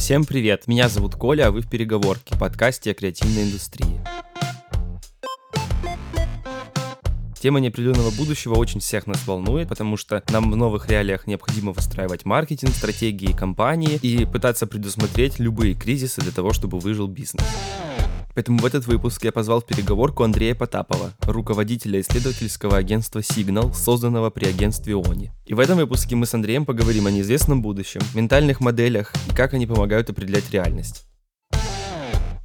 Всем привет, меня зовут Коля, а вы в «Переговорке», подкасте о креативной индустрии. Тема неопределенного будущего очень всех нас волнует, потому что нам в новых реалиях необходимо выстраивать маркетинг, стратегии компании и пытаться предусмотреть любые кризисы для того, чтобы выжил бизнес. Поэтому в этот выпуск я позвал в переговорку Андрея Потапова, руководителя исследовательского агентства Signal, созданного при агентстве ОНИ. И в этом выпуске мы с Андреем поговорим о неизвестном будущем, ментальных моделях и как они помогают определять реальность.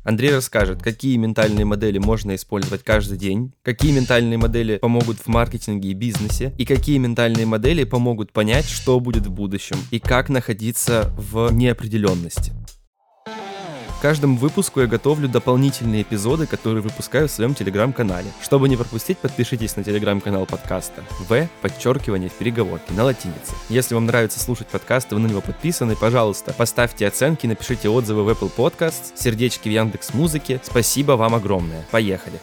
Андрей расскажет, какие ментальные модели можно использовать каждый день, какие ментальные модели помогут в маркетинге и бизнесе, и какие ментальные модели помогут понять, что будет в будущем, и как находиться в неопределенности каждому выпуску я готовлю дополнительные эпизоды, которые выпускаю в своем телеграм-канале. Чтобы не пропустить, подпишитесь на телеграм-канал подкаста В, подчеркивание в переговорке на латинице. Если вам нравится слушать подкасты, вы на него подписаны, пожалуйста, поставьте оценки, напишите отзывы в Apple Podcasts, сердечки в Яндекс Музыке. Спасибо вам огромное. Поехали!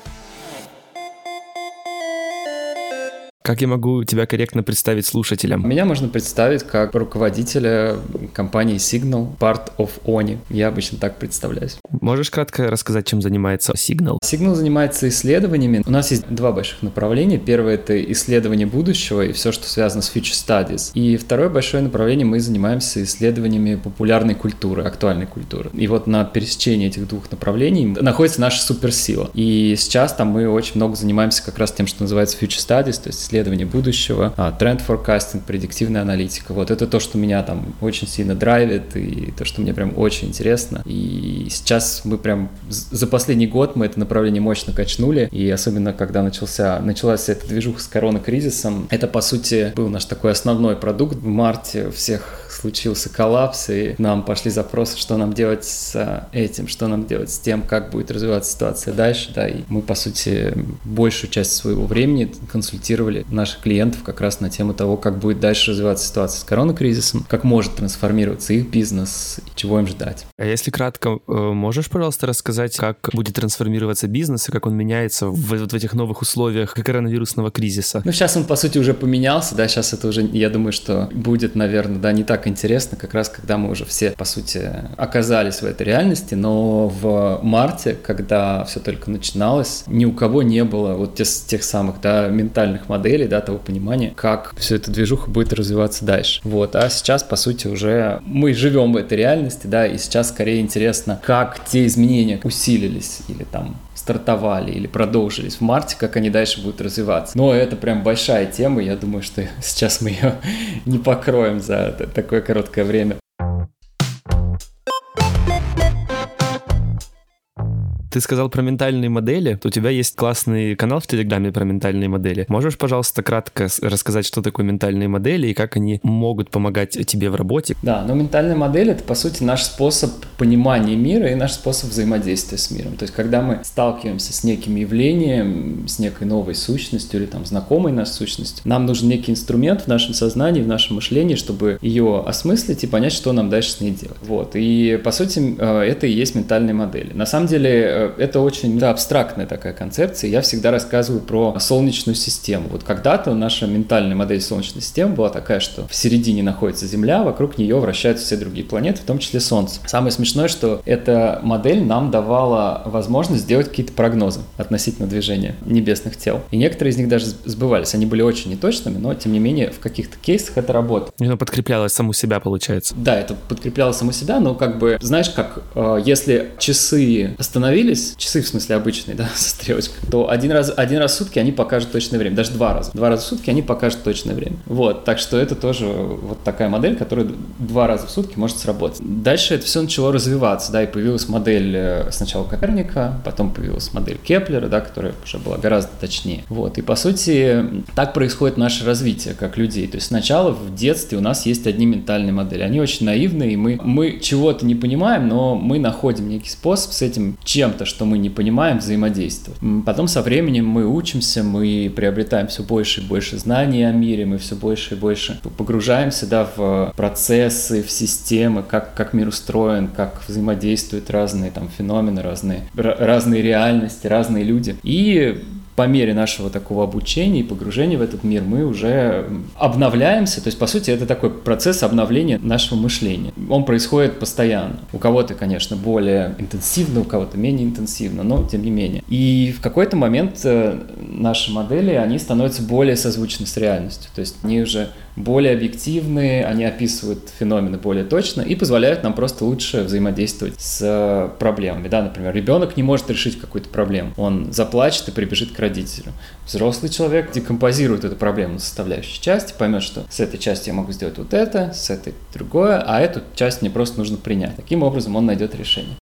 Как я могу тебя корректно представить слушателям? Меня можно представить как руководителя компании Signal, part of ONI. Я обычно так представляюсь. Можешь кратко рассказать, чем занимается Signal? Signal занимается исследованиями. У нас есть два больших направления. Первое — это исследование будущего и все, что связано с future studies. И второе большое направление — мы занимаемся исследованиями популярной культуры, актуальной культуры. И вот на пересечении этих двух направлений находится наша суперсила. И сейчас там мы очень много занимаемся как раз тем, что называется future studies, то есть исследование будущего, а, тренд форкастинг, предиктивная аналитика. Вот это то, что меня там очень сильно драйвит и то, что мне прям очень интересно. И сейчас мы прям за последний год мы это направление мощно качнули, и особенно когда начался, началась эта движуха с коронакризисом, это по сути был наш такой основной продукт. В марте всех случился коллапс, и нам пошли запросы, что нам делать с этим, что нам делать с тем, как будет развиваться ситуация дальше, да, и мы, по сути, большую часть своего времени консультировали наших клиентов как раз на тему того, как будет дальше развиваться ситуация с коронакризисом, как может трансформироваться их бизнес и чего им ждать. А если кратко, э, можешь, пожалуйста, рассказать, как будет трансформироваться бизнес и как он меняется в, вот в этих новых условиях коронавирусного кризиса? Ну, сейчас он, по сути, уже поменялся, да, сейчас это уже, я думаю, что будет, наверное, да, не так интересно, как раз когда мы уже все, по сути, оказались в этой реальности, но в марте, когда все только начиналось, ни у кого не было вот тех, тех самых, да, ментальных моделей, да, того понимания, как все эта движуха будет развиваться дальше. Вот, а сейчас, по сути, уже мы живем в этой реальности, да, и сейчас скорее интересно, как те изменения усилились или там стартовали или продолжились в марте, как они дальше будут развиваться. Но это прям большая тема, я думаю, что сейчас мы ее не покроем за такое короткое время. Ты сказал про ментальные модели. У тебя есть классный канал в Телеграме про ментальные модели. Можешь, пожалуйста, кратко рассказать, что такое ментальные модели и как они могут помогать тебе в работе? Да, но ментальная модель — это, по сути, наш способ понимания мира и наш способ взаимодействия с миром. То есть, когда мы сталкиваемся с неким явлением, с некой новой сущностью или там знакомой нашей сущностью, нам нужен некий инструмент в нашем сознании, в нашем мышлении, чтобы ее осмыслить и понять, что нам дальше с ней делать. Вот. И, по сути, э, это и есть ментальные модели. На самом деле, э, это очень да, абстрактная такая концепция. Я всегда рассказываю про Солнечную систему. Вот когда-то наша ментальная модель Солнечной системы была такая, что в середине находится Земля, вокруг нее вращаются все другие планеты, в том числе Солнце. Самое смешное, что эта модель нам давала возможность сделать какие-то прогнозы относительно движения небесных тел. И некоторые из них даже сбывались. Они были очень неточными, но тем не менее в каких-то кейсах это работало. И оно подкрепляло саму себя, получается. Да, это подкрепляло саму себя, но как бы, знаешь, как э, если часы остановились, остановились, часы в смысле обычные, да, со стрелочкой, то один раз, один раз в сутки они покажут точное время, даже два раза. Два раза в сутки они покажут точное время. Вот, так что это тоже вот такая модель, которая два раза в сутки может сработать. Дальше это все начало развиваться, да, и появилась модель э, сначала Коперника, потом появилась модель Кеплера, да, которая уже была гораздо точнее. Вот, и по сути так происходит наше развитие как людей. То есть сначала в детстве у нас есть одни ментальные модели, они очень наивные, и мы, мы чего-то не понимаем, но мы находим некий способ с этим чем-то чем-то, что мы не понимаем, взаимодействовать. Потом со временем мы учимся, мы приобретаем все больше и больше знаний о мире, мы все больше и больше погружаемся да, в процессы, в системы, как, как мир устроен, как взаимодействуют разные там феномены, разные, разные реальности, разные люди. И по мере нашего такого обучения и погружения в этот мир мы уже обновляемся. То есть, по сути, это такой процесс обновления нашего мышления. Он происходит постоянно. У кого-то, конечно, более интенсивно, у кого-то менее интенсивно, но тем не менее. И в какой-то момент э, наши модели, они становятся более созвучны с реальностью. То есть они уже более объективные, они описывают феномены более точно и позволяют нам просто лучше взаимодействовать с проблемами. Да, например, ребенок не может решить какую-то проблему. Он заплачет и прибежит к родителю. Взрослый человек декомпозирует эту проблему на составляющие части, поймет, что с этой частью я могу сделать вот это, с этой другое, а эту часть мне просто нужно принять. Таким образом он найдет решение.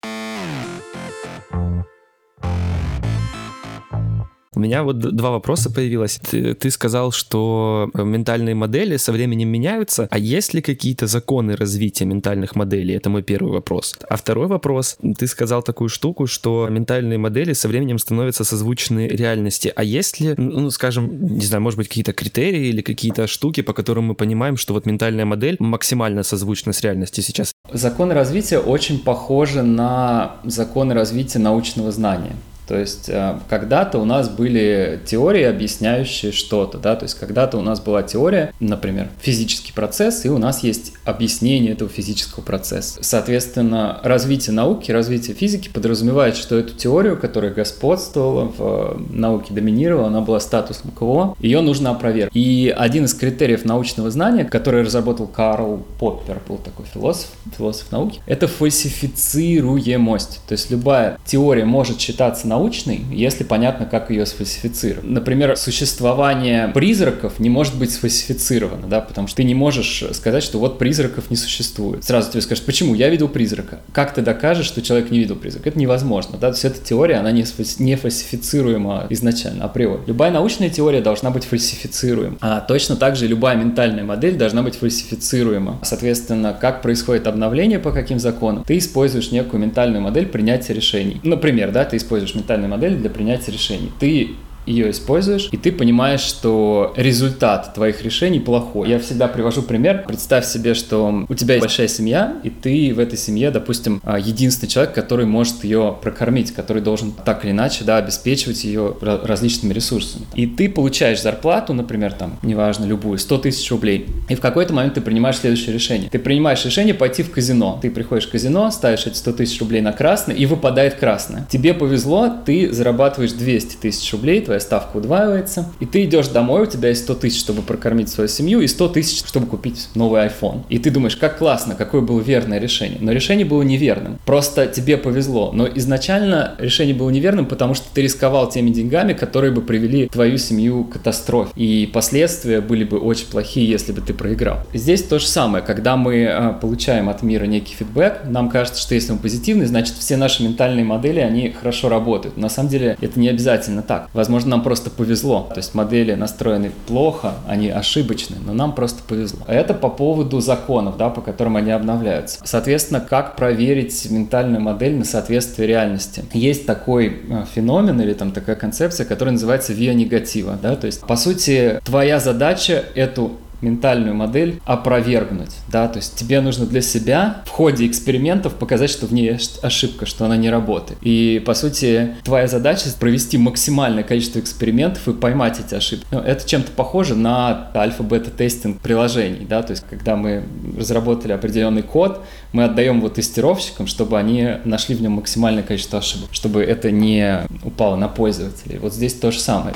У меня вот два вопроса появилось. Ты, ты сказал, что э, ментальные модели со временем меняются, а есть ли какие-то законы развития ментальных моделей? Это мой первый вопрос. А второй вопрос. Ты сказал такую штуку, что ментальные модели со временем становятся созвучны реальности. А есть ли, ну, скажем, не знаю, может быть, какие-то критерии или какие-то штуки, по которым мы понимаем, что вот ментальная модель максимально созвучна с реальностью сейчас? Законы развития очень похожи на законы развития научного знания. То есть э, когда-то у нас были теории, объясняющие что-то, да, то есть когда-то у нас была теория, например, физический процесс, и у нас есть объяснение этого физического процесса. Соответственно, развитие науки, развитие физики подразумевает, что эту теорию, которая господствовала в э, науке, доминировала, она была статусом КВО, ее нужно опровергнуть. И один из критериев научного знания, который разработал Карл Поппер, был такой философ, философ науки, это фальсифицируемость. То есть любая теория может считаться наукой, научной, если понятно, как ее сфальсифицировать. Например, существование призраков не может быть сфальсифицировано, да, потому что ты не можешь сказать, что вот призраков не существует. Сразу тебе скажут, почему? Я видел призрака. Как ты докажешь, что человек не видел призрака? Это невозможно, да, то есть эта теория, она не, не фальсифицируема изначально, априори. Любая научная теория должна быть фальсифицируема. А точно так же любая ментальная модель должна быть фальсифицируема. Соответственно, как происходит обновление, по каким законам, ты используешь некую ментальную модель принятия решений. Например, да, ты используешь ментальную ментальной модели для принятия решений. Ты ее используешь, и ты понимаешь, что результат твоих решений плохой. Я всегда привожу пример. Представь себе, что у тебя есть большая семья, и ты в этой семье, допустим, а, единственный человек, который может ее прокормить, который должен так или иначе да, обеспечивать ее различными ресурсами. И ты получаешь зарплату, например, там, неважно, любую, 100 тысяч рублей. И в какой-то момент ты принимаешь следующее решение. Ты принимаешь решение пойти в казино. Ты приходишь в казино, ставишь эти 100 тысяч рублей на красный, и выпадает красное. Тебе повезло, ты зарабатываешь 200 тысяч рублей, твоя ставка удваивается, и ты идешь домой, у тебя есть 100 тысяч, чтобы прокормить свою семью, и 100 тысяч, чтобы купить новый iPhone. И ты думаешь, как классно, какое было верное решение. Но решение было неверным. Просто тебе повезло. Но изначально решение было неверным, потому что ты рисковал теми деньгами, которые бы привели твою семью к катастрофе. И последствия были бы очень плохие, если бы ты проиграл. Здесь то же самое. Когда мы а, получаем от мира некий фидбэк, нам кажется, что если он позитивный, значит все наши ментальные модели, они хорошо работают. На самом деле это не обязательно так. Возможно, Возможно, нам просто повезло. То есть модели настроены плохо, они ошибочны, но нам просто повезло. Это по поводу законов, да, по которым они обновляются. Соответственно, как проверить ментальную модель на соответствие реальности? Есть такой э, феномен или там такая концепция, которая называется виа негатива. Да? То есть, по сути, твоя задача эту ментальную модель опровергнуть, да, то есть тебе нужно для себя в ходе экспериментов показать, что в ней ошибка, что она не работает. И, по сути, твоя задача провести максимальное количество экспериментов и поймать эти ошибки. Ну, это чем-то похоже на альфа-бета-тестинг приложений, да, то есть когда мы разработали определенный код, мы отдаем его тестировщикам, чтобы они нашли в нем максимальное количество ошибок, чтобы это не упало на пользователей. Вот здесь то же самое.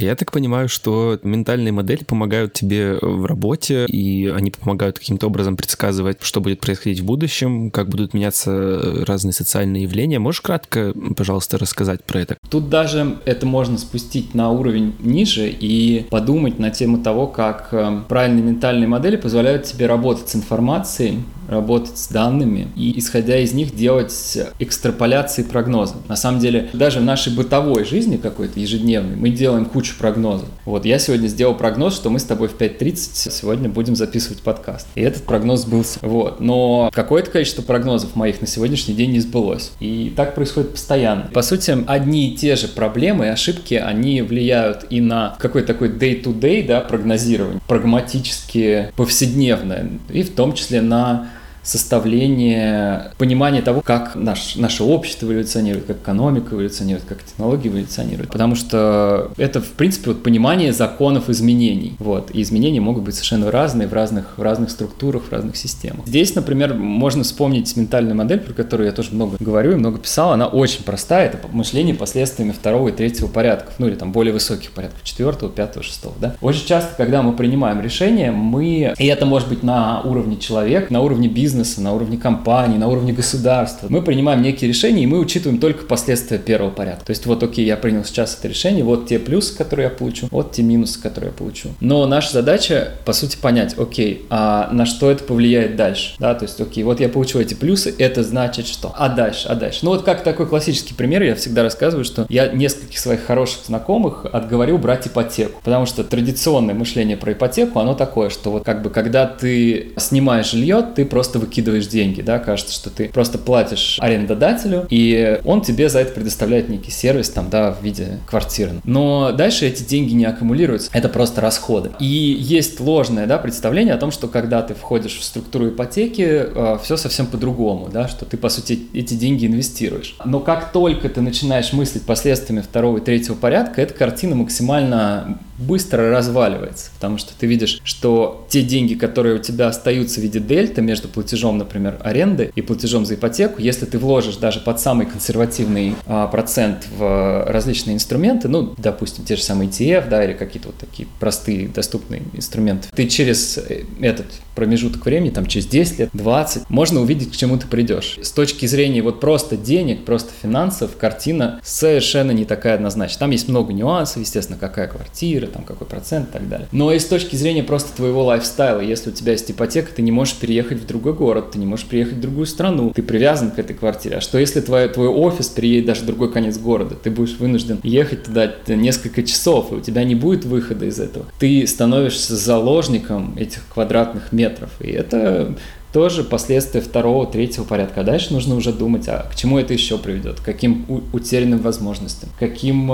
Я так понимаю, что ментальные модели помогают тебе в работе, и они помогают каким-то образом предсказывать, что будет происходить в будущем, как будут меняться разные социальные явления. Можешь кратко, пожалуйста, рассказать про это? Тут даже это можно спустить на уровень ниже и подумать на тему того, как э, правильные ментальные модели позволяют тебе работать с информацией, работать с данными и, исходя из них, делать экстраполяции прогнозов. На самом деле, даже в нашей бытовой жизни какой-то ежедневной мы делаем кучу прогнозов. Вот я сегодня сделал прогноз, что мы с тобой в 5.30 сегодня будем записывать подкаст. И этот прогноз сбылся. Вот. Но какое-то количество прогнозов моих на сегодняшний день не сбылось. И так происходит постоянно. По сути, одни и те же проблемы и ошибки, они влияют и на какой-то такой day-to-day, да, прогнозирование, прагматически повседневное, и в том числе на составление, понимание того, как наш, наше общество эволюционирует, как экономика эволюционирует, как технологии эволюционируют. Потому что это, в принципе, вот понимание законов изменений. Вот. И изменения могут быть совершенно разные в разных, в разных структурах, в разных системах. Здесь, например, можно вспомнить ментальную модель, про которую я тоже много говорю и много писал. Она очень простая. Это мышление последствиями второго и третьего порядков. Ну или там более высоких порядков. Четвертого, пятого, шестого. Да? Очень часто, когда мы принимаем решение, мы... И это может быть на уровне человека, на уровне бизнеса, на уровне компании, на уровне государства. Мы принимаем некие решения, и мы учитываем только последствия первого порядка. То есть вот, окей, я принял сейчас это решение, вот те плюсы, которые я получу, вот те минусы, которые я получу. Но наша задача, по сути, понять, окей, а на что это повлияет дальше? Да, то есть, окей, вот я получу эти плюсы, это значит что? А дальше, а дальше? Ну вот как такой классический пример, я всегда рассказываю, что я нескольких своих хороших знакомых отговорил брать ипотеку, потому что традиционное мышление про ипотеку, оно такое, что вот как бы когда ты снимаешь жилье, ты просто выкидываешь деньги, да, кажется, что ты просто платишь арендодателю, и он тебе за это предоставляет некий сервис, там, да, в виде квартиры. Но дальше эти деньги не аккумулируются, это просто расходы. И есть ложное, да, представление о том, что когда ты входишь в структуру ипотеки, э, все совсем по-другому, да, что ты, по сути, эти деньги инвестируешь. Но как только ты начинаешь мыслить последствиями второго и третьего порядка, эта картина максимально быстро разваливается, потому что ты видишь, что те деньги, которые у тебя остаются в виде дельта между платежом, например, аренды и платежом за ипотеку, если ты вложишь даже под самый консервативный а, процент в различные инструменты, ну, допустим, те же самые ETF, да, или какие-то вот такие простые доступные инструменты, ты через э, этот промежуток времени, там через 10 лет, 20, можно увидеть, к чему ты придешь. С точки зрения вот просто денег, просто финансов, картина совершенно не такая однозначная. Там есть много нюансов, естественно, какая квартира, там какой процент и так далее. Но и с точки зрения просто твоего лайфстайла, если у тебя есть ипотека, ты не можешь переехать в другой город, ты не можешь приехать в другую страну, ты привязан к этой квартире. А что если твой, твой офис переедет даже в другой конец города? Ты будешь вынужден ехать туда несколько часов, и у тебя не будет выхода из этого. Ты становишься заложником этих квадратных метров. И это тоже последствия второго, третьего порядка. А дальше нужно уже думать, а к чему это еще приведет, к каким утерянным возможностям, каким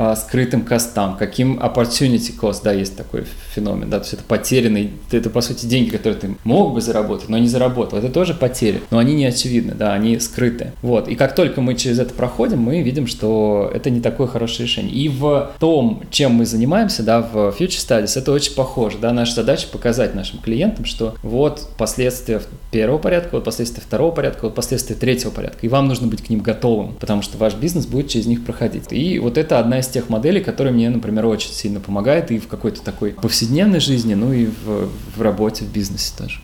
а, скрытым костам, каким opportunity cost, да, есть такой феномен, да, то есть это потерянный, это по сути деньги, которые ты мог бы заработать, но не заработал, это тоже потери, но они не очевидны, да, они скрыты, вот, и как только мы через это проходим, мы видим, что это не такое хорошее решение, и в том, чем мы занимаемся, да, в Future Studies, это очень похоже, да, наша задача показать нашим клиентам, что вот последствия первого порядка, вот последствия второго порядка, вот последствия третьего порядка, и вам нужно быть к ним готовым, потому что ваш бизнес будет через них проходить, и вот это одна из из тех моделей, которые мне, например, очень сильно помогает и в какой-то такой повседневной жизни, ну и в, в работе, в бизнесе тоже.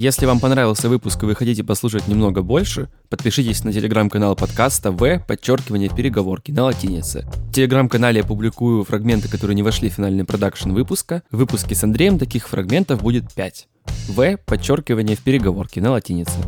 Если вам понравился выпуск и вы хотите послушать немного больше, подпишитесь на телеграм-канал подкаста В, подчеркивание переговорки на латинице. В телеграм-канале я публикую фрагменты, которые не вошли в финальный продакшн выпуска. В выпуске с Андреем таких фрагментов будет 5. В, подчеркивание в переговорке на латинице.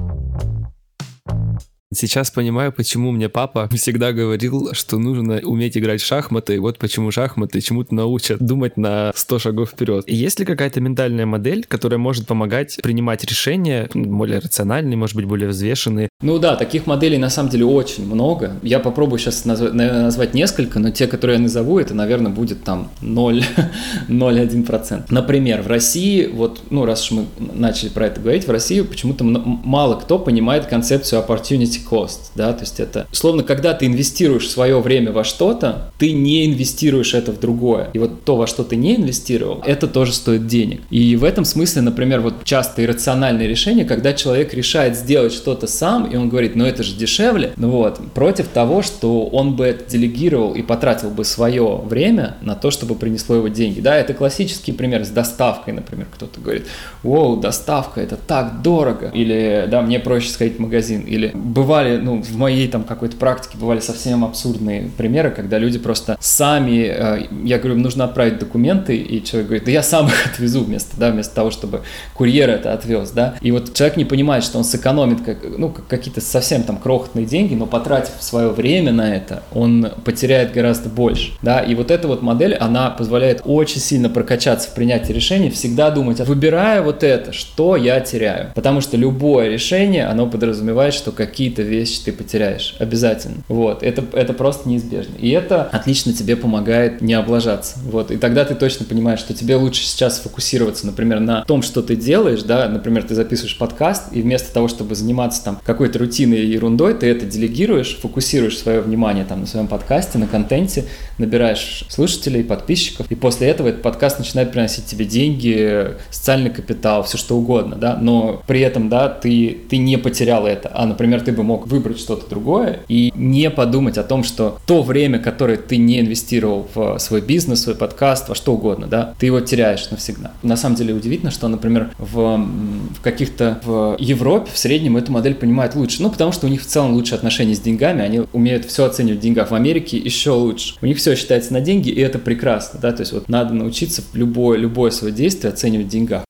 Сейчас понимаю, почему мне папа всегда говорил, что нужно уметь играть в шахматы, и вот почему шахматы чему-то научат думать на 100 шагов вперед. Есть ли какая-то ментальная модель, которая может помогать принимать решения более рациональные, может быть, более взвешенные? Ну да, таких моделей на самом деле очень много. Я попробую сейчас назв- назвать несколько, но те, которые я назову, это, наверное, будет там 0,01%. Например, в России, вот, ну раз уж мы начали про это говорить, в России почему-то мало кто понимает концепцию opportunity cost, да, то есть это, словно, когда ты инвестируешь свое время во что-то, ты не инвестируешь это в другое. И вот то, во что ты не инвестировал, это тоже стоит денег. И в этом смысле, например, вот часто иррациональное решение, когда человек решает сделать что-то сам, и он говорит, ну это же дешевле, ну вот, против того, что он бы это делегировал и потратил бы свое время на то, чтобы принесло его деньги. Да, это классический пример с доставкой, например, кто-то говорит, воу, доставка, это так дорого, или, да, мне проще сходить в магазин, или бывает бывали, ну, в моей там какой-то практике бывали совсем абсурдные примеры, когда люди просто сами, э, я говорю, нужно отправить документы, и человек говорит, да я сам их отвезу вместо, да, вместо того, чтобы курьер это отвез, да, и вот человек не понимает, что он сэкономит, как, ну, какие-то совсем там крохотные деньги, но потратив свое время на это, он потеряет гораздо больше, да, и вот эта вот модель, она позволяет очень сильно прокачаться в принятии решений, всегда думать, выбирая вот это, что я теряю, потому что любое решение, оно подразумевает, что какие-то какие-то вещи ты потеряешь. Обязательно. Вот. Это, это просто неизбежно. И это отлично тебе помогает не облажаться. Вот. И тогда ты точно понимаешь, что тебе лучше сейчас фокусироваться, например, на том, что ты делаешь, да, например, ты записываешь подкаст, и вместо того, чтобы заниматься там какой-то рутиной и ерундой, ты это делегируешь, фокусируешь свое внимание там на своем подкасте, на контенте, набираешь слушателей, подписчиков, и после этого этот подкаст начинает приносить тебе деньги, социальный капитал, все что угодно, да, но при этом, да, ты, ты не потерял это, а, например, ты бы мог выбрать что-то другое и не подумать о том, что то время, которое ты не инвестировал в свой бизнес, свой подкаст, во что угодно, да, ты его теряешь навсегда. На самом деле удивительно, что, например, в, в каких-то в Европе в среднем эту модель понимают лучше, ну, потому что у них в целом лучше отношения с деньгами, они умеют все оценивать в деньгах. В Америке еще лучше. У них все считается на деньги, и это прекрасно, да, то есть вот надо научиться любое, любое свое действие оценивать в деньгах.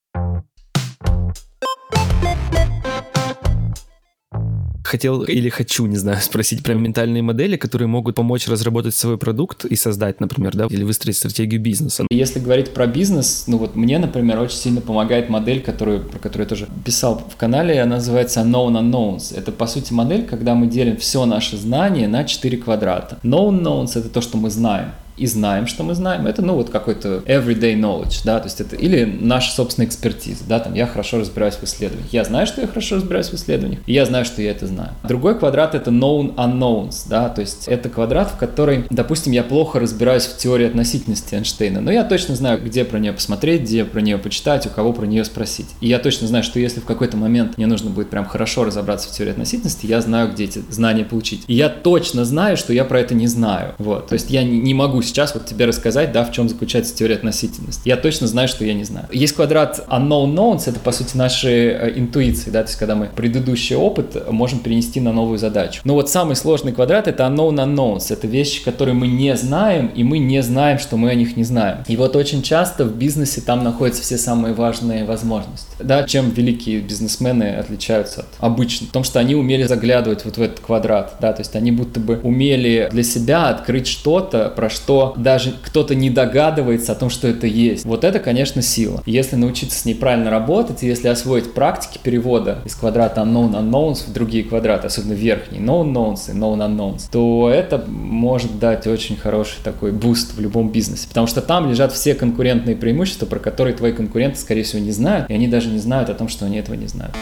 Хотел или хочу, не знаю, спросить про ментальные модели, которые могут помочь разработать свой продукт и создать, например, да, или выстроить стратегию бизнеса. Если говорить про бизнес, ну вот мне, например, очень сильно помогает модель, которую, про которую я тоже писал в канале, она называется Known Unknowns. Это, по сути, модель, когда мы делим все наше знание на 4 квадрата. Known Knowns — это то, что мы знаем и знаем, что мы знаем, это, ну, вот какой-то everyday knowledge, да, то есть это или наша собственная экспертиза, да, там, я хорошо разбираюсь в исследованиях, я знаю, что я хорошо разбираюсь в исследованиях, и я знаю, что я это знаю. Другой квадрат — это known unknowns, да, то есть это квадрат, в который, допустим, я плохо разбираюсь в теории относительности Эйнштейна, но я точно знаю, где про нее посмотреть, где про нее почитать, у кого про нее спросить. И я точно знаю, что если в какой-то момент мне нужно будет прям хорошо разобраться в теории относительности, я знаю, где эти знания получить. И я точно знаю, что я про это не знаю. Вот. То есть я не могу сейчас вот тебе рассказать, да, в чем заключается теория относительности. Я точно знаю, что я не знаю. Есть квадрат unknown knowns, это, по сути, наши э, интуиции, да, то есть когда мы предыдущий опыт можем перенести на новую задачу. Но вот самый сложный квадрат — это unknown unknowns, это вещи, которые мы не знаем, и мы не знаем, что мы о них не знаем. И вот очень часто в бизнесе там находятся все самые важные возможности. Да, чем великие бизнесмены отличаются от обычных? В том, что они умели заглядывать вот в этот квадрат, да, то есть они будто бы умели для себя открыть что-то, про что даже кто-то не догадывается о том, что это есть. Вот это, конечно, сила. Если научиться с ней правильно работать, если освоить практики перевода из квадрата unknown unknowns в другие квадраты, особенно верхний, known knowns и known unknowns, то это может дать очень хороший такой буст в любом бизнесе, потому что там лежат все конкурентные преимущества, про которые твои конкуренты, скорее всего, не знают, и они даже не знают о том, что они этого не знают.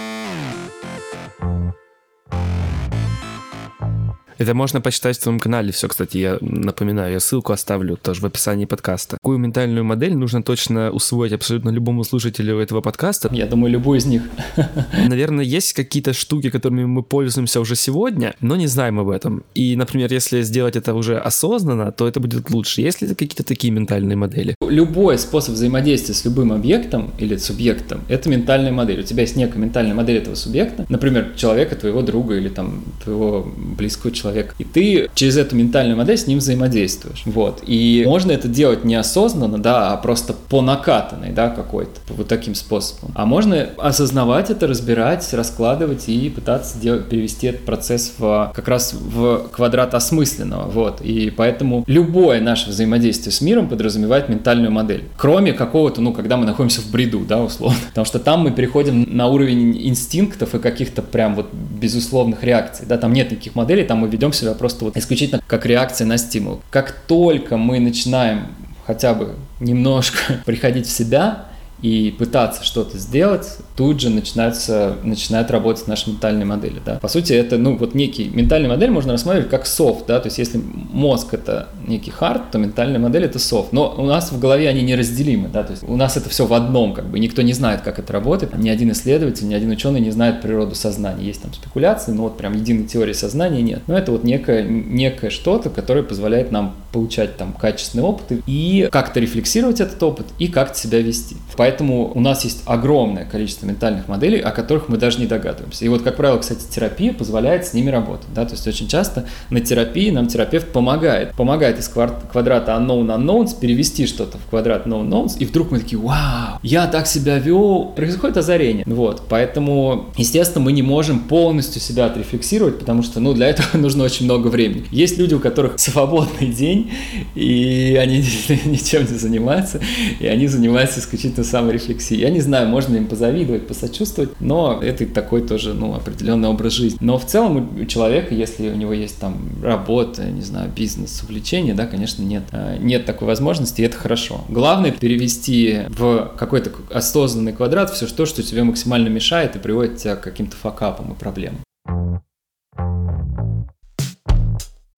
Это можно почитать в твоем канале. Все, кстати, я напоминаю, я ссылку оставлю тоже в описании подкаста. Какую ментальную модель нужно точно усвоить абсолютно любому слушателю этого подкаста? Я думаю, любую из них. Наверное, есть какие-то штуки, которыми мы пользуемся уже сегодня, но не знаем об этом. И, например, если сделать это уже осознанно, то это будет лучше. Есть ли какие-то такие ментальные модели? Любой способ взаимодействия с любым объектом или субъектом — это ментальная модель. У тебя есть некая ментальная модель этого субъекта, например, человека, твоего друга или там твоего близкого человека, человек. И ты через эту ментальную модель с ним взаимодействуешь. Вот. И можно это делать неосознанно, да, а просто по накатанной, да, какой-то, вот таким способом. А можно осознавать это, разбирать, раскладывать и пытаться делать, перевести этот процесс в, как раз в квадрат осмысленного. Вот. И поэтому любое наше взаимодействие с миром подразумевает ментальную модель. Кроме какого-то, ну, когда мы находимся в бреду, да, условно. Потому что там мы переходим на уровень инстинктов и каких-то прям вот безусловных реакций. Да, там нет никаких моделей, там мы ведем себя просто вот исключительно как реакция на стимул. Как только мы начинаем хотя бы немножко приходить в себя, и пытаться что-то сделать, тут же начинается, начинает работать наша ментальная модель. Да? По сути, это ну, вот некий ментальная модель можно рассматривать как софт. Да? То есть, если мозг это некий хард, то ментальная модель это софт. Но у нас в голове они неразделимы. Да? То есть, у нас это все в одном. Как бы. Никто не знает, как это работает. Ни один исследователь, ни один ученый не знает природу сознания. Есть там спекуляции, но вот прям единой теории сознания нет. Но это вот некое, некое что-то, которое позволяет нам получать там качественный опыт и как-то рефлексировать этот опыт и как-то себя вести. Поэтому у нас есть огромное количество ментальных моделей, о которых мы даже не догадываемся. И вот, как правило, кстати, терапия позволяет с ними работать. Да? То есть очень часто на терапии нам терапевт помогает. Помогает из квадрата unknown unknowns перевести что-то в квадрат known knowns, и вдруг мы такие, вау, я так себя вел, происходит озарение. Вот, поэтому, естественно, мы не можем полностью себя отрефлексировать, потому что, ну, для этого нужно очень много времени. Есть люди, у которых свободный день, день, и они ничем не занимаются, и они занимаются исключительно саморефлексией. Я не знаю, можно им позавидовать, посочувствовать, но это такой тоже, ну, определенный образ жизни. Но в целом у человека, если у него есть там работа, не знаю, бизнес, увлечение, да, конечно, нет, э, нет такой возможности, и это хорошо. Главное перевести в какой-то осознанный квадрат все то, что тебе максимально мешает и приводит тебя к каким-то факапам и проблемам.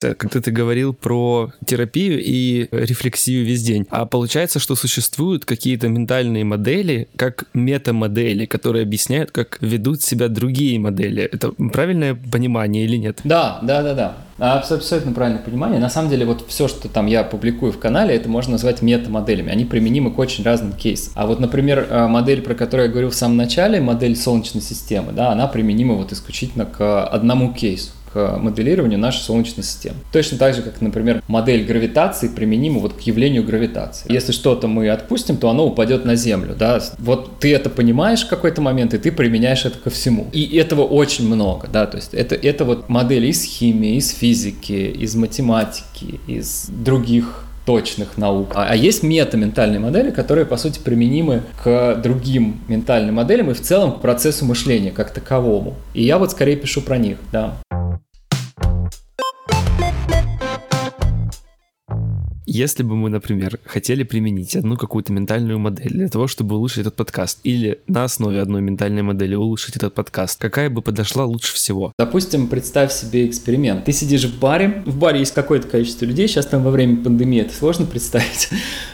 Когда ты говорил про терапию и рефлексию весь день. А получается, что существуют какие-то ментальные модели, как метамодели, которые объясняют, как ведут себя другие модели. Это правильное понимание или нет? Да, да, да, да. Абсолютно правильное понимание. На самом деле, вот все, что там я публикую в канале, это можно назвать метамоделями. Они применимы к очень разным кейсам. А вот, например, э, модель, про которую я говорил в самом начале, модель Солнечной системы, да, она применима вот исключительно к одному кейсу к моделированию нашей Солнечной системы. Точно так же, как, например, модель гравитации применима вот к явлению гравитации. Если что-то мы отпустим, то оно упадет на Землю. Да? Вот ты это понимаешь в какой-то момент, и ты применяешь это ко всему. И этого очень много. Да? То есть это, это вот модели из химии, из физики, из математики, из других точных наук. А, а есть мета-ментальные модели, которые, по сути, применимы к другим ментальным моделям и в целом к процессу мышления как таковому. И я вот скорее пишу про них, да. Если бы мы, например, хотели применить одну какую-то ментальную модель для того, чтобы улучшить этот подкаст, или на основе одной ментальной модели улучшить этот подкаст, какая бы подошла лучше всего? Допустим, представь себе эксперимент. Ты сидишь в баре, в баре есть какое-то количество людей, сейчас там во время пандемии это сложно представить,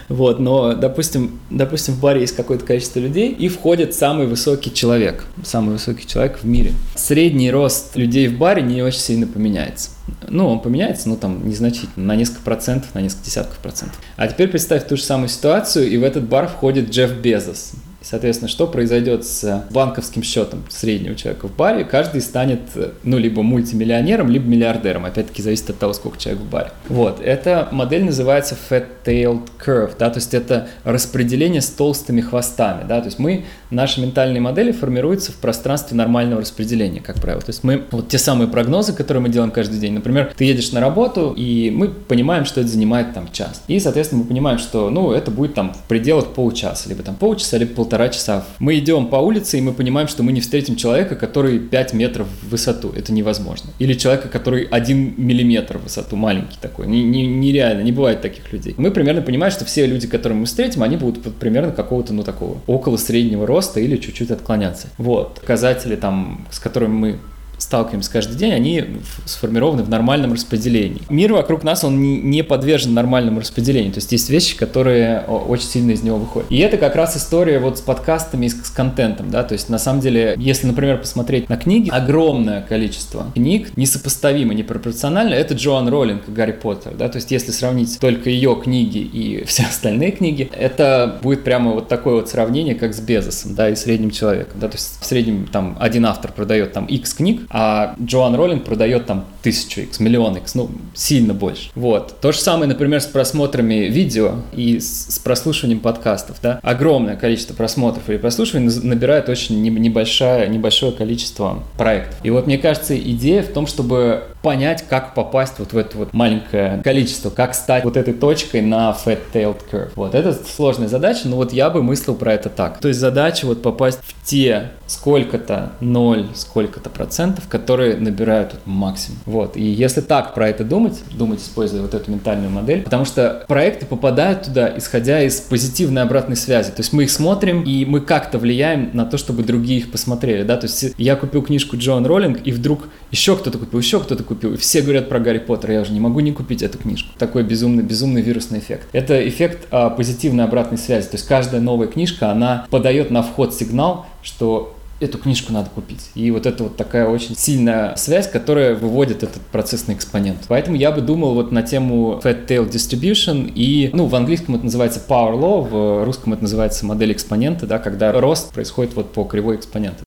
вот, но, допустим, допустим, в баре есть какое-то количество людей, и входит самый высокий человек, самый высокий человек в мире. Средний рост людей в баре не очень сильно поменяется. Ну, он поменяется, ну, там, незначительно, на несколько процентов, на несколько десятков процентов. А теперь представь ту же самую ситуацию, и в этот бар входит Джефф Безос. Соответственно, что произойдет с банковским счетом среднего человека в баре? Каждый станет, ну, либо мультимиллионером, либо миллиардером. Опять-таки, зависит от того, сколько человек в баре. Вот. Эта модель называется Fat-Tailed Curve, да, то есть это распределение с толстыми хвостами, да, то есть мы, наши ментальные модели формируются в пространстве нормального распределения, как правило. То есть мы, вот те самые прогнозы, которые мы делаем каждый день, например, ты едешь на работу, и мы понимаем, что это занимает там час. И, соответственно, мы понимаем, что, ну, это будет там в пределах полчаса, либо там полчаса, либо полтора часа. Мы идем по улице, и мы понимаем, что мы не встретим человека, который 5 метров в высоту. Это невозможно. Или человека, который 1 миллиметр в высоту, маленький такой. Не, не, нереально, не бывает таких людей. Мы примерно понимаем, что все люди, которые мы встретим, они будут примерно какого-то, ну, такого, около среднего роста или чуть-чуть отклоняться. Вот. Показатели там, с которыми мы сталкиваемся каждый день, они сформированы в нормальном распределении. Мир вокруг нас, он не подвержен нормальному распределению, то есть есть вещи, которые очень сильно из него выходят. И это как раз история вот с подкастами и с контентом, да, то есть на самом деле, если, например, посмотреть на книги, огромное количество книг, несопоставимо, непропорционально, это Джоан Роллинг и Гарри Поттер, да, то есть если сравнить только ее книги и все остальные книги, это будет прямо вот такое вот сравнение, как с Безосом, да, и средним человеком, да, то есть в среднем там один автор продает там X книг, а Джоан Роллинг продает там тысячу x, миллион x, ну, сильно больше. Вот. То же самое, например, с просмотрами видео и с, прослушиванием подкастов, да. Огромное количество просмотров или прослушиваний набирает очень небольшое, небольшое количество проектов. И вот мне кажется, идея в том, чтобы понять, как попасть вот в это вот маленькое количество, как стать вот этой точкой на fat-tailed curve. Вот, это сложная задача, но вот я бы мыслил про это так. То есть задача вот попасть в те сколько-то, ноль, сколько-то процентов, которые набирают вот максимум. Вот, и если так про это думать, думать, используя вот эту ментальную модель, потому что проекты попадают туда, исходя из позитивной обратной связи. То есть мы их смотрим, и мы как-то влияем на то, чтобы другие их посмотрели, да, то есть я купил книжку Джоан Роллинг, и вдруг еще кто-то купил, еще кто-то купил. И все говорят про Гарри Поттера, я уже не могу не купить эту книжку. Такой безумный, безумный вирусный эффект. Это эффект а, позитивной обратной связи. То есть каждая новая книжка, она подает на вход сигнал, что эту книжку надо купить. И вот это вот такая очень сильная связь, которая выводит этот процессный экспонент. Поэтому я бы думал вот на тему Fat Tail Distribution и, ну, в английском это называется Power Law, в русском это называется модель экспонента, да, когда рост происходит вот по кривой экспонента.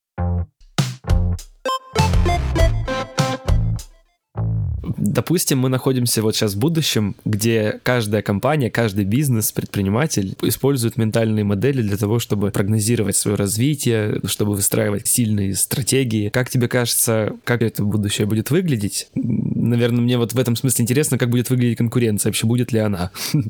Допустим, мы находимся вот сейчас в будущем, где каждая компания, каждый бизнес, предприниматель использует ментальные модели для того, чтобы прогнозировать свое развитие, чтобы выстраивать сильные стратегии. Как тебе кажется, как это будущее будет выглядеть? Наверное, мне вот в этом смысле интересно, как будет выглядеть конкуренция, вообще будет ли она.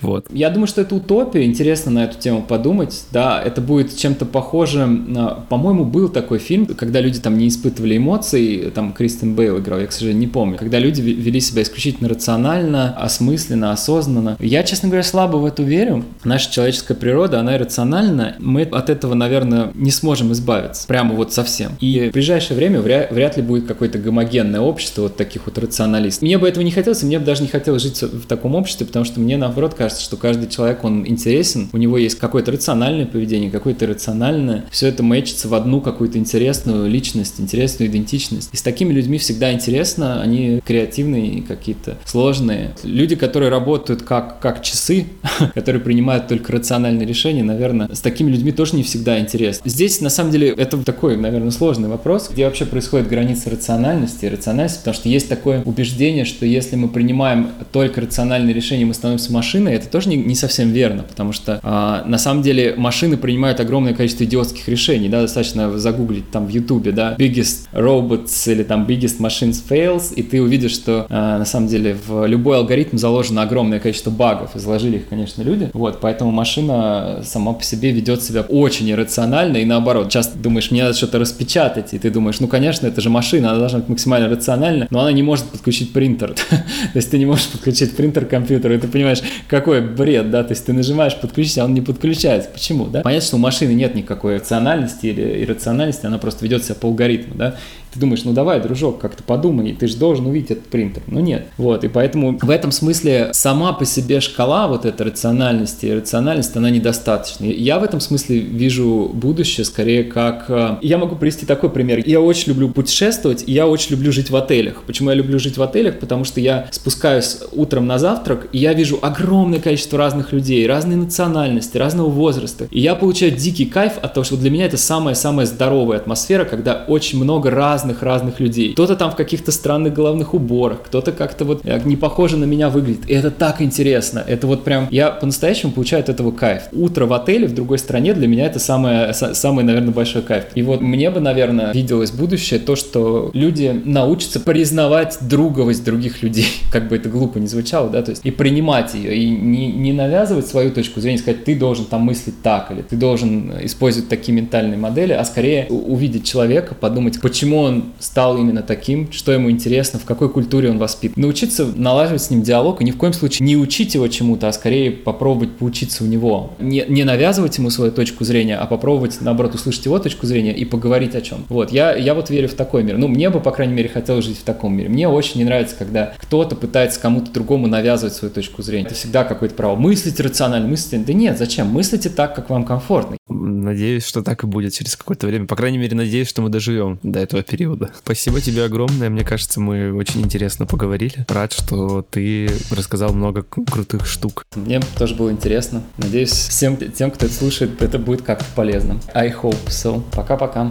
Вот. Я думаю, что это утопия, интересно на эту тему подумать. Да, это будет чем-то похожим. По-моему, был такой фильм, когда люди там не испытывали эмоций, там Кристен Бейл играл, я, к сожалению, не помню. Когда люди вели себя исключительно рационально, осмысленно, осознанно. Я, честно говоря, слабо в это верю. Наша человеческая природа, она иррациональна. Мы от этого, наверное, не сможем избавиться. Прямо вот совсем. И в ближайшее время вряд, вряд ли будет какое-то гомогенное общество вот таких вот рационалистов. Мне бы этого не хотелось, и мне бы даже не хотелось жить в таком обществе, потому что мне, наоборот, кажется, что каждый человек, он интересен, у него есть какое-то рациональное поведение, какое-то рациональное. Все это мэчится в одну какую-то интересную личность, интересную идентичность. И с такими людьми всегда интересно, они креативные, какие-то сложные. Люди, которые работают как, как часы, которые принимают только рациональные решения, наверное, с такими людьми тоже не всегда интересно. Здесь, на самом деле, это такой, наверное, сложный вопрос, где вообще происходит граница рациональности и рациональности, потому что есть такое убеждение, что если мы принимаем только рациональные решения, мы становимся машиной, это тоже не, не совсем верно, потому что а, на самом деле машины принимают огромное количество идиотских решений, да, достаточно загуглить там в ютубе, да, biggest robots или там biggest machines fails, и ты увидишь, что а, на самом деле в любой алгоритм заложено огромное количество багов, и заложили их, конечно, люди, вот, поэтому машина сама по себе ведет себя очень иррационально, и наоборот, часто думаешь, мне надо что-то распечатать, и ты думаешь, ну, конечно, это же машина, она должна быть максимально рациональна, но она не может подключить принтер, то есть ты не можешь подключить принтер к компьютеру, и ты понимаешь, какой бред, да, то есть ты нажимаешь подключить, а он не подключается, почему, да? Понятно, что у машины нет никакой рациональности или иррациональности, она просто ведет себя по алгоритму, да, ты думаешь, ну давай, дружок, как-то подумай, ты же должен увидеть этот принтер. Но нет. Вот, и поэтому в этом смысле сама по себе шкала вот этой рациональности и рациональности, она недостаточна. Я в этом смысле вижу будущее скорее как... Э, я могу привести такой пример. Я очень люблю путешествовать, и я очень люблю жить в отелях. Почему я люблю жить в отелях? Потому что я спускаюсь утром на завтрак, и я вижу огромное количество разных людей, разной национальности, разного возраста. И я получаю дикий кайф от того, что для меня это самая-самая здоровая атмосфера, когда очень много разных разных-разных людей. Кто-то там в каких-то странных головных уборах, кто-то как-то вот э, не похоже на меня выглядит. И это так интересно. Это вот прям, я по-настоящему получаю от этого кайф. Утро в отеле в другой стране для меня это самое, самый, наверное, большой кайф. И вот мне бы, наверное, виделось будущее то, что люди научатся признавать друговость других людей, как бы это глупо не звучало, да, то есть и принимать ее, и не, не навязывать свою точку зрения, сказать, ты должен там мыслить так, или ты должен использовать такие ментальные модели, а скорее увидеть человека, подумать, почему он он стал именно таким, что ему интересно, в какой культуре он воспитан. Научиться налаживать с ним диалог и ни в коем случае не учить его чему-то, а скорее попробовать поучиться у него. Не, не навязывать ему свою точку зрения, а попробовать, наоборот, услышать его точку зрения и поговорить о чем. Вот, я, я вот верю в такой мир. Ну, мне бы, по крайней мере, хотелось жить в таком мире. Мне очень не нравится, когда кто-то пытается кому-то другому навязывать свою точку зрения. Это всегда какое-то право. Мыслить рационально, мыслить... Да нет, зачем? Мыслите так, как вам комфортно. Надеюсь, что так и будет через какое-то время. По крайней мере, надеюсь, что мы доживем до этого периода. Спасибо тебе огромное. Мне кажется, мы очень интересно поговорили. Рад, что ты рассказал много крутых штук. Мне тоже было интересно. Надеюсь, всем тем, кто это слушает, это будет как-то полезно. I hope so. Пока-пока.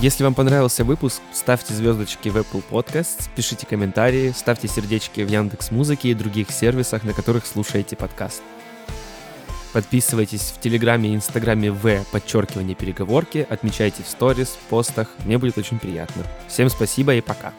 Если вам понравился выпуск, ставьте звездочки в Apple Podcasts, пишите комментарии, ставьте сердечки в Яндекс Музыке и других сервисах, на которых слушаете подкаст. Подписывайтесь в Телеграме и Инстаграме в подчеркивание переговорки, отмечайте в сторис, постах, мне будет очень приятно. Всем спасибо и пока.